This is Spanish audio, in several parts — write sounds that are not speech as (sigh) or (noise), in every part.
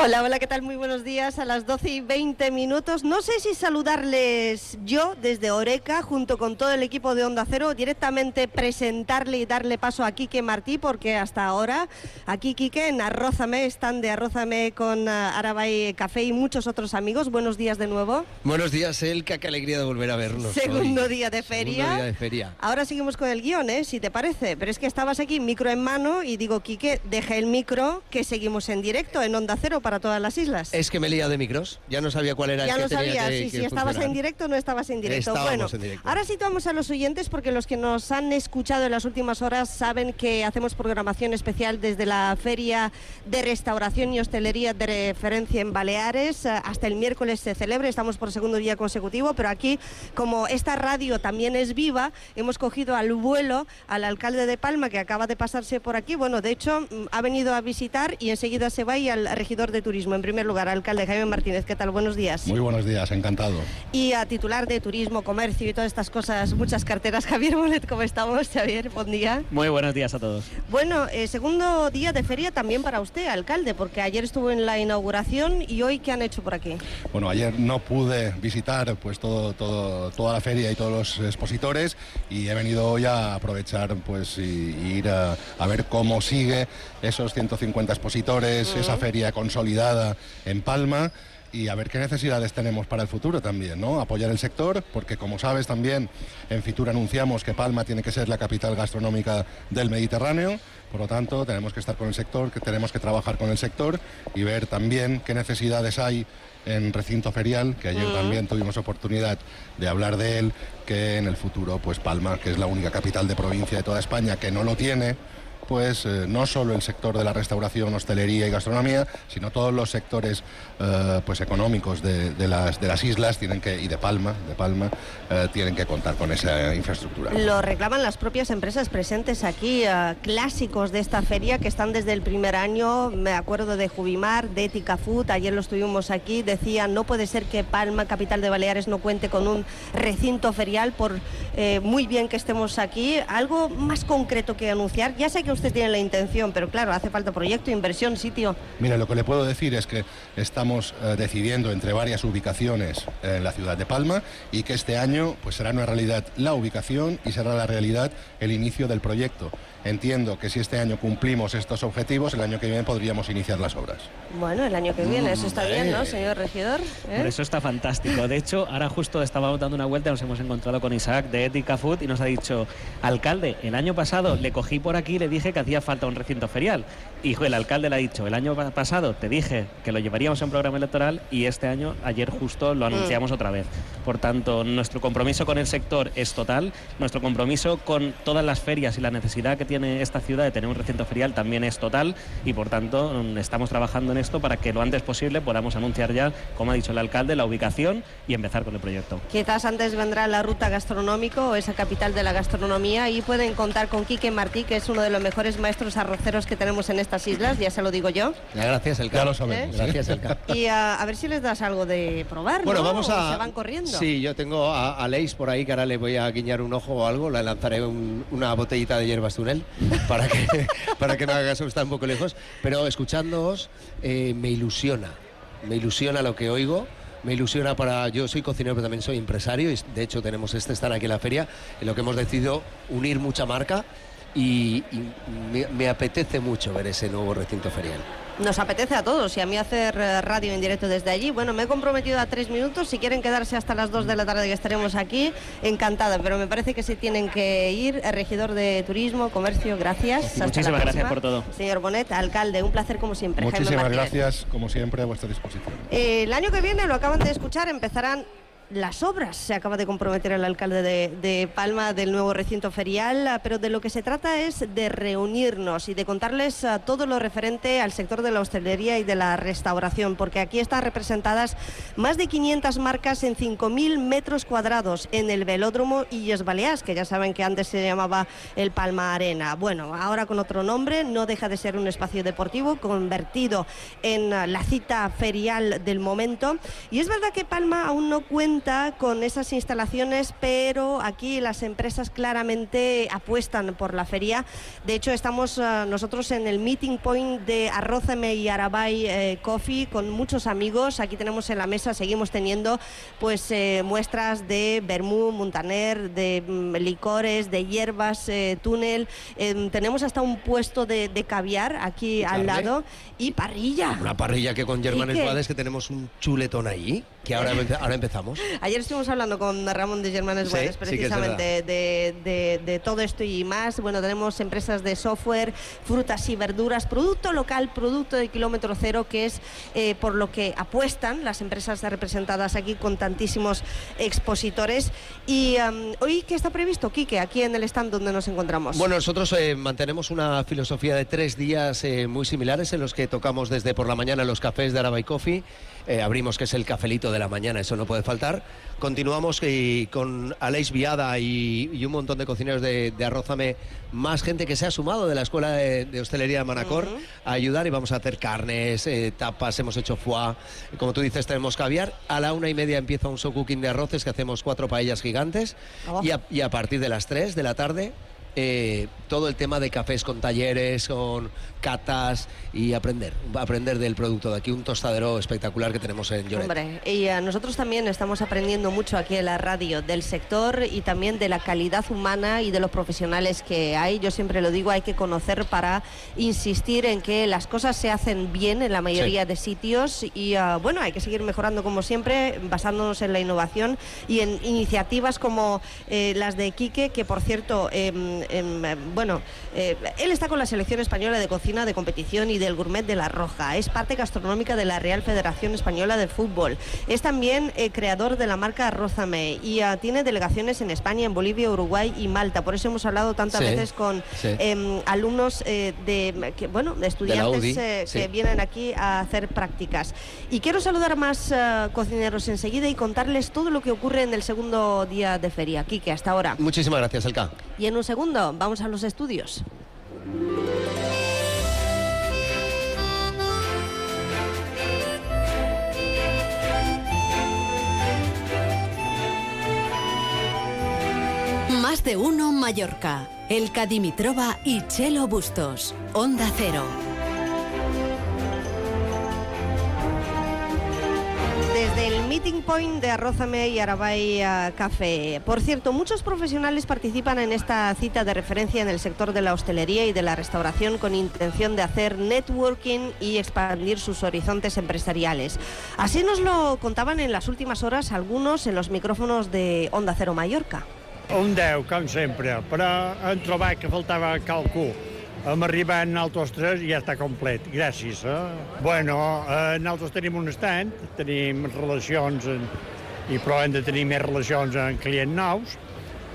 Hola, hola, ¿qué tal? Muy buenos días. A las 12 y 20 minutos. No sé si saludarles yo desde Oreca, junto con todo el equipo de Onda Cero, directamente presentarle y darle paso a Quique Martí, porque hasta ahora aquí, Quique, en Arrózame, están de Arrózame con uh, Arabay Café y muchos otros amigos. Buenos días de nuevo. Buenos días, Elka, qué alegría de volver a vernos. Segundo día de feria. Segundo día de feria. Ahora seguimos con el guion, ¿eh? si te parece. Pero es que estabas aquí, micro en mano, y digo, Quique, deja el micro, que seguimos en directo en Onda Cero para todas las islas. Es que me lía de micros, ya no sabía cuál era ya el que no tenía sabía que- si, que si estabas en directo o no estabas en directo. Estábamos bueno, en directo. ahora situamos a los oyentes porque los que nos han escuchado en las últimas horas saben que hacemos programación especial desde la Feria de Restauración y Hostelería de Referencia en Baleares. Eh, Hasta el miércoles se celebra, estamos por segundo día consecutivo, pero aquí, como esta radio también es viva, hemos cogido al vuelo al alcalde de Palma que acaba de pasarse por aquí. Bueno, de hecho, mm, ha venido a visitar y enseguida se va y al regidor de turismo. En primer lugar, alcalde Jaime Martínez, ¿qué tal? Buenos días. Muy buenos días, encantado. Y a titular de turismo, comercio y todas estas cosas, muchas carteras. (laughs) Javier Bonet, ¿cómo estamos? Javier, buen día. Muy buenos días a todos. Bueno, eh, segundo día de feria también para usted, alcalde, porque ayer estuvo en la inauguración y hoy, ¿qué han hecho por aquí? Bueno, ayer no pude visitar pues todo, todo- toda la feria y todos los expositores y he venido hoy a aprovechar pues y, y ir a, a ver cómo sigue esos 150 expositores, esa feria consolidada en Palma y a ver qué necesidades tenemos para el futuro también, ¿no? Apoyar el sector, porque como sabes también en Fitur anunciamos que Palma tiene que ser la capital gastronómica del Mediterráneo, por lo tanto tenemos que estar con el sector, que tenemos que trabajar con el sector y ver también qué necesidades hay en recinto ferial, que ayer también tuvimos oportunidad de hablar de él, que en el futuro pues Palma, que es la única capital de provincia de toda España que no lo tiene, pues eh, no solo el sector de la restauración, hostelería y gastronomía, sino todos los sectores eh, pues económicos de, las, de las islas tienen que, y de Palma, de Palma eh, tienen que contar con esa infraestructura. Lo reclaman las propias empresas presentes aquí, clásicos de esta feria que están desde el primer año. Me acuerdo de Jubimar, de Ética Food, ayer lo estuvimos aquí. Decían, no puede ser que Palma, capital de Baleares, no cuente con un recinto ferial, por muy bien que estemos aquí. Algo más concreto que anunciar. Ya sé que usted tiene la intención, pero claro, hace falta proyecto, inversión, sitio. Mire, lo que le puedo decir es que estamos eh, decidiendo entre varias ubicaciones en la ciudad de Palma y que este año pues será una realidad la ubicación y será la realidad el inicio del proyecto. Entiendo que si este año cumplimos estos objetivos, el año que viene podríamos iniciar las obras. Bueno, el año que viene, eso está bien, ¿no, señor regidor? ¿Eh? Por eso está fantástico. De hecho, ahora justo estábamos dando una vuelta, nos hemos encontrado con Isaac de Ética Food y nos ha dicho, alcalde, el año pasado le cogí por aquí y le dije que hacía falta un recinto ferial. Y el alcalde le ha dicho, el año pa- pasado te dije que lo llevaríamos en programa electoral y este año, ayer justo, lo anunciamos otra vez. Por tanto, nuestro compromiso con el sector es total, nuestro compromiso con todas las ferias y la necesidad que tiene esta ciudad de tener un recinto ferial también es total y por tanto mm, estamos trabajando en esto para que lo antes posible podamos anunciar ya, como ha dicho el alcalde, la ubicación y empezar con el proyecto. Quizás antes vendrá la ruta gastronómico o esa capital de la gastronomía y pueden contar con Quique Martí, que es uno de los mejores maestros arroceros que tenemos en estas islas, ya se lo digo yo. Gracias, Elka. Ya lo sabemos. ¿Eh? Gracias, Elka. Y a, a ver si les das algo de probar, Bueno, ¿no? vamos a. Se van corriendo. Sí, yo tengo a, a Leis por ahí que ahora le voy a guiñar un ojo o algo. Le lanzaré un- una botellita de hierbas para que, (laughs) para que está un poco lejos. Pero escuchándoos, eh, me ilusiona. Me ilusiona lo que oigo. Me ilusiona para. Yo soy cocinero, pero también soy empresario. Y de hecho, tenemos este stand aquí en la feria, en lo que hemos decidido unir mucha marca. Y, me, me apetece mucho ver ese nuevo recinto ferial. Nos apetece a todos y a mí hacer eh, radio en directo desde allí. Bueno, me he comprometido a tres minutos. Si quieren quedarse hasta las dos de la tarde que estaremos aquí, encantada. Pero me parece que se tienen que ir. El regidor de Turismo, Comercio, gracias. Hasta la Muchísimas gracias por todo. Señor Bonet, alcalde, un placer como siempre. Jaime Muchísimas gracias, como siempre, a vuestra disposición. Eh, El año que viene, lo acaban de escuchar, empezarán las obras. Se acaba de comprometer el alcalde de, Palma del nuevo recinto ferial, ah, pero de lo que se trata es de reunirnos y de contarles todo lo referente al sector de la hostelería y de la restauración, porque aquí están representadas más de 500 marcas en 5.000 metros cuadrados en el velódromo Illes Balears, que ya saben que antes se llamaba el Palma Arena. Bueno, ahora con otro nombre, no deja de ser un espacio deportivo convertido en ah, la cita ferial del momento. Y es verdad que Palma aún no cuenta con esas instalaciones, pero aquí las empresas claramente apuestan por la feria. De hecho, estamos ah, nosotros en el meeting point de Arrózame y Arabay eh, Coffee con muchos amigos. Aquí tenemos en la mesa, seguimos teniendo pues eh, muestras de vermú, montaner, de mm, licores, de hierbas, eh, túnel. Em, tenemos hasta un puesto de, de caviar aquí al lado y parrilla. Una parrilla que con Germanes Quique. Guades que tenemos un chuletón ahí, que ahora, empe- ahora empezamos. (laughs) Ayer estuvimos hablando con Ramón de Germanes Sí, sí es precisamente de, de- de todo esto y más. Bueno, tenemos empresas de software, frutas y verduras, producto local, producto de kilómetro cero, que es eh, por lo que apuestan las empresas representadas aquí con tantísimos expositores. Y am, hoy, ¿qué está previsto, Quique, aquí en el stand donde nos encontramos? Bueno, nosotros eh, mantenemos una filosofía de tres días eh, muy similares en los que tocamos desde por la mañana los cafés de Arabay Coffee, eh, abrimos que es el cafelito de la mañana, eso no puede faltar. Continuamos eh, con Aleix Viada y, y un montón de cocineros de, de Arrózame, más gente que se ha sumado de la Escuela de, de Hostelería de Manacor a ayudar y vamos a hacer carnes, eh, tapas, hemos hecho foie, como tú dices tenemos caviar. A la una y media empieza un show cooking de arroces que hacemos cuatro paellas gigantes Oh. y, a, y a partir de las 3 de la tarde eh, todo el tema de cafés con talleres, con catas y aprender, aprender del producto de aquí, un tostadero espectacular que tenemos en Lloret. Hombre, y nosotros también estamos aprendiendo mucho aquí en la radio del sector y también de la calidad humana y de los profesionales que hay. Yo siempre lo digo, hay que conocer para insistir en que las cosas se hacen bien en la mayoría de sitios y ah, bueno, hay que seguir mejorando como siempre, basándonos en la innovación y en iniciativas como eh, las de Quique, que por cierto, em, eh, bueno, eh, él está con la selección española de cocina de competición y del gourmet de La Roja. Es parte gastronómica de la Real Federación Española de Fútbol. Es también eh, creador de la marca Rózame y ah, tiene delegaciones en España, en Bolivia, Uruguay y Malta. Por eso hemos hablado tantas Sí, veces con sí. em, alumnos eh, de, que, bueno, de estudiantes UDI, eh, sí. que vienen aquí a hacer prácticas. Y quiero saludar a más ah, cocineros enseguida y contarles todo lo que ocurre en el segundo día de feria. Quique, hasta ahora. Muchísimas gracias, Elka. Y en un segundo vamos a los estudios. Más de uno Mallorca. Elka Dimitrova y Chelo Bustos. Onda Cero. Desde el meeting point de Arrózame y Arabay eh, Café. Por cierto, muchos profesionales participan en esta cita de referencia en el sector de la hostelería y de la restauración con intención de hacer networking y expandir sus horizontes empresariales. Así nos lo contaban en las últimas horas algunos en los micrófonos de Onda Cero Mallorca. Un 10, com sempre, però hem trobat que faltava qualcú. Hem arribat nosaltres tres i ja està complet. Gràcies. Eh? Bueno, eh, nosaltres tenim un stand, tenim relacions en, i però hem de tenir més relacions amb clients nous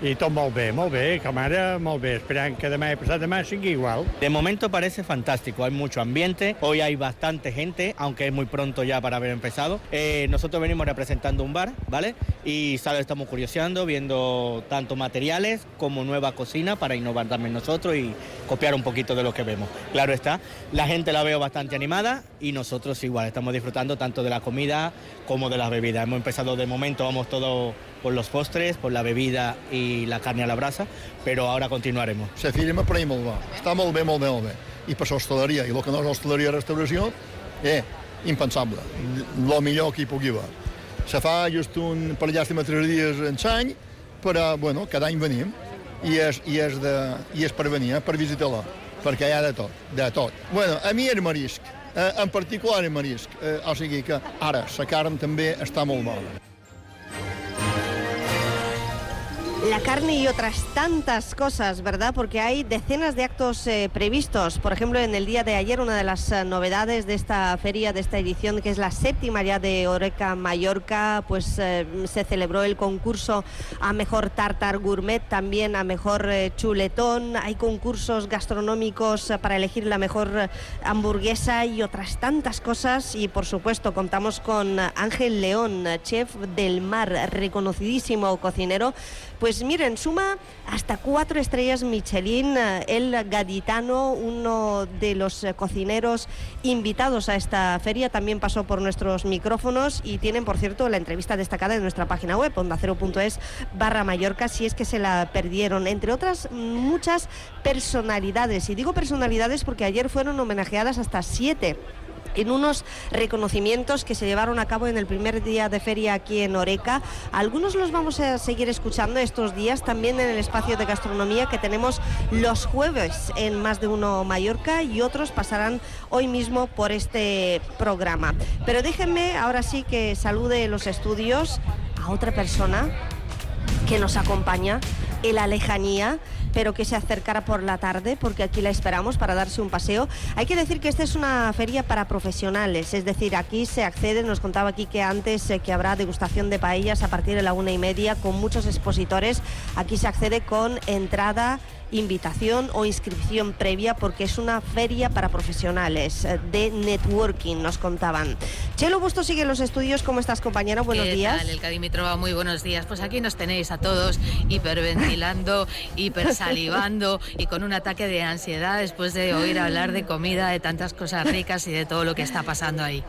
i tot molt bé, molt bé, com ara, molt bé, esperant que demà i passat demà sigui igual. De momento parece fantástico, hay mucho ambiente, hoy hay bastante gente, aunque es muy pronto ya para haber empezado. Eh, nosotros venimos representando un bar, ¿vale? Y ¿sabes? estamos curioseando, viendo tanto materiales como nueva cocina para innovar también nosotros y copiar un poquito de lo que vemos. Claro está, la gente la veo bastante animada y nosotros igual, estamos disfrutando tanto de la comida como de las bebidas. Hemos empezado de momento, vamos todo por los postres, por la bebida y la carne a la brasa, pero ahora continuaremos. La firma per ahir molt bé. Està molt bé, molt bé, molt l'hostaleria, el que no és hostaleria i restauració, eh, impensable. Lo millor que hi. Se fa just un, per llàstima, tres dies en l'any, però, bueno, cada any venim i és, i és, de, i és per venir, eh, per visitar-la, perquè hi ha de tot, de tot. Bueno, a mi el marisc, eh, en particular el marisc, eh, o sigui que ara la carn també està molt bona. La carne y otras tantas cosas, ¿verdad? Porque hay decenas de actos eh, previstos. Por ejemplo, en el día de ayer, una de las eh, novedades de esta feria, de esta edición, que es la séptima ya de Oreca Mallorca, pues eh, se celebró el concurso a mejor tartar gourmet, también a mejor chuletón. Hay concursos gastronómicos para elegir la mejor hamburguesa y otras tantas cosas. Y por supuesto, contamos con Ángel León, chef del mar, reconocidísimo cocinero. Pues miren, suma hasta cuatro estrellas Michelin, eh, el gaditano, uno de los eh, cocineros invitados a esta feria, también pasó por nuestros micrófonos y tienen, por cierto, la entrevista destacada en nuestra página web, ondacero.es barra Mallorca, si es que se la perdieron, entre otras muchas personalidades. Y digo personalidades porque ayer fueron homenajeadas hasta siete en unos reconocimientos que se llevaron a cabo en el primer día de feria aquí en Oreca. Algunos los vamos a seguir escuchando estos días también en el espacio de gastronomía que tenemos los jueves en Más de Uno Mallorca y otros pasarán hoy mismo por este programa. Pero déjenme ahora sí que salude los estudios a otra persona que nos acompaña en la lejanía pero que se acercara por la tarde, porque aquí la esperamos para darse un paseo. Hay que decir que esta es una feria para profesionales, es decir, aquí se accede, nos contaba aquí que antes eh, que habrá degustación de paellas a partir de la una y media con muchos expositores. Aquí se accede con entrada invitación o inscripción previa porque es una feria para profesionales eh, de networking, nos contaban. Chelo Busto sigue en los estudios. ¿Cómo estás, compañero? Buenos ¿Qué días. Tal, el Cadimitrova, muy buenos días. Pues aquí nos tenéis a todos hiperventilando, (laughs) hipersalivando y con un ataque de ansiedad después de oír hablar de comida, de tantas cosas ricas y de todo lo que está pasando ahí.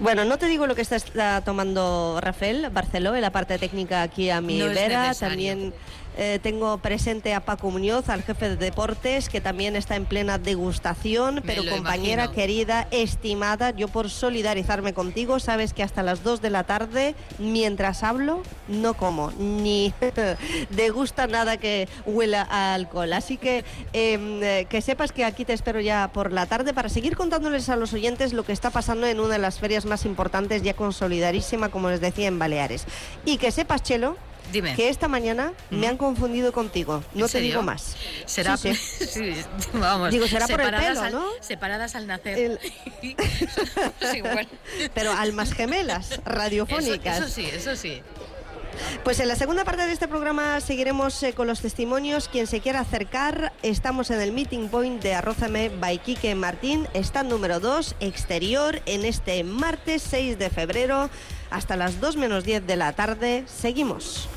Bueno, no te digo lo que está, está tomando Rafael Barceló en la parte técnica aquí a mi No vera. También eh, tengo presente a Paco Muñoz, al jefe de deportes, que también está en plena degustación. Pero compañera imagino. querida, estimada, yo por solidarizarme contigo, sabes que hasta las 2 de la tarde, mientras hablo, no como, ni (laughs) degusta nada que huela a alcohol. Así que em, eh, que sepas que aquí te espero ya por la tarde para seguir contándoles a los oyentes lo que está pasando en una de las ferias más importantes, ya consolidadísima, como les decía, en Baleares. Y que sepas, Chelo, Dime. que esta mañana me han confundido contigo. No ¿En te serio? digo más. Será, Sí, (laughs) sí. sí, vamos, Digo, será por el pelo, al- ¿no? Separadas al nacer. El-. (laughs) (laughs) Pero almas gemelas, radiofónicas. Eso, eso sí, eso sí. Pues en la segunda parte de este programa seguiremos eh, con los testimonios. Quien se quiera acercar, estamos en el Meeting Point de Arrózame by Martín, stand número 2, exterior, en este martes 6 de febrero, hasta las 2 menos 10 de la tarde. Seguimos.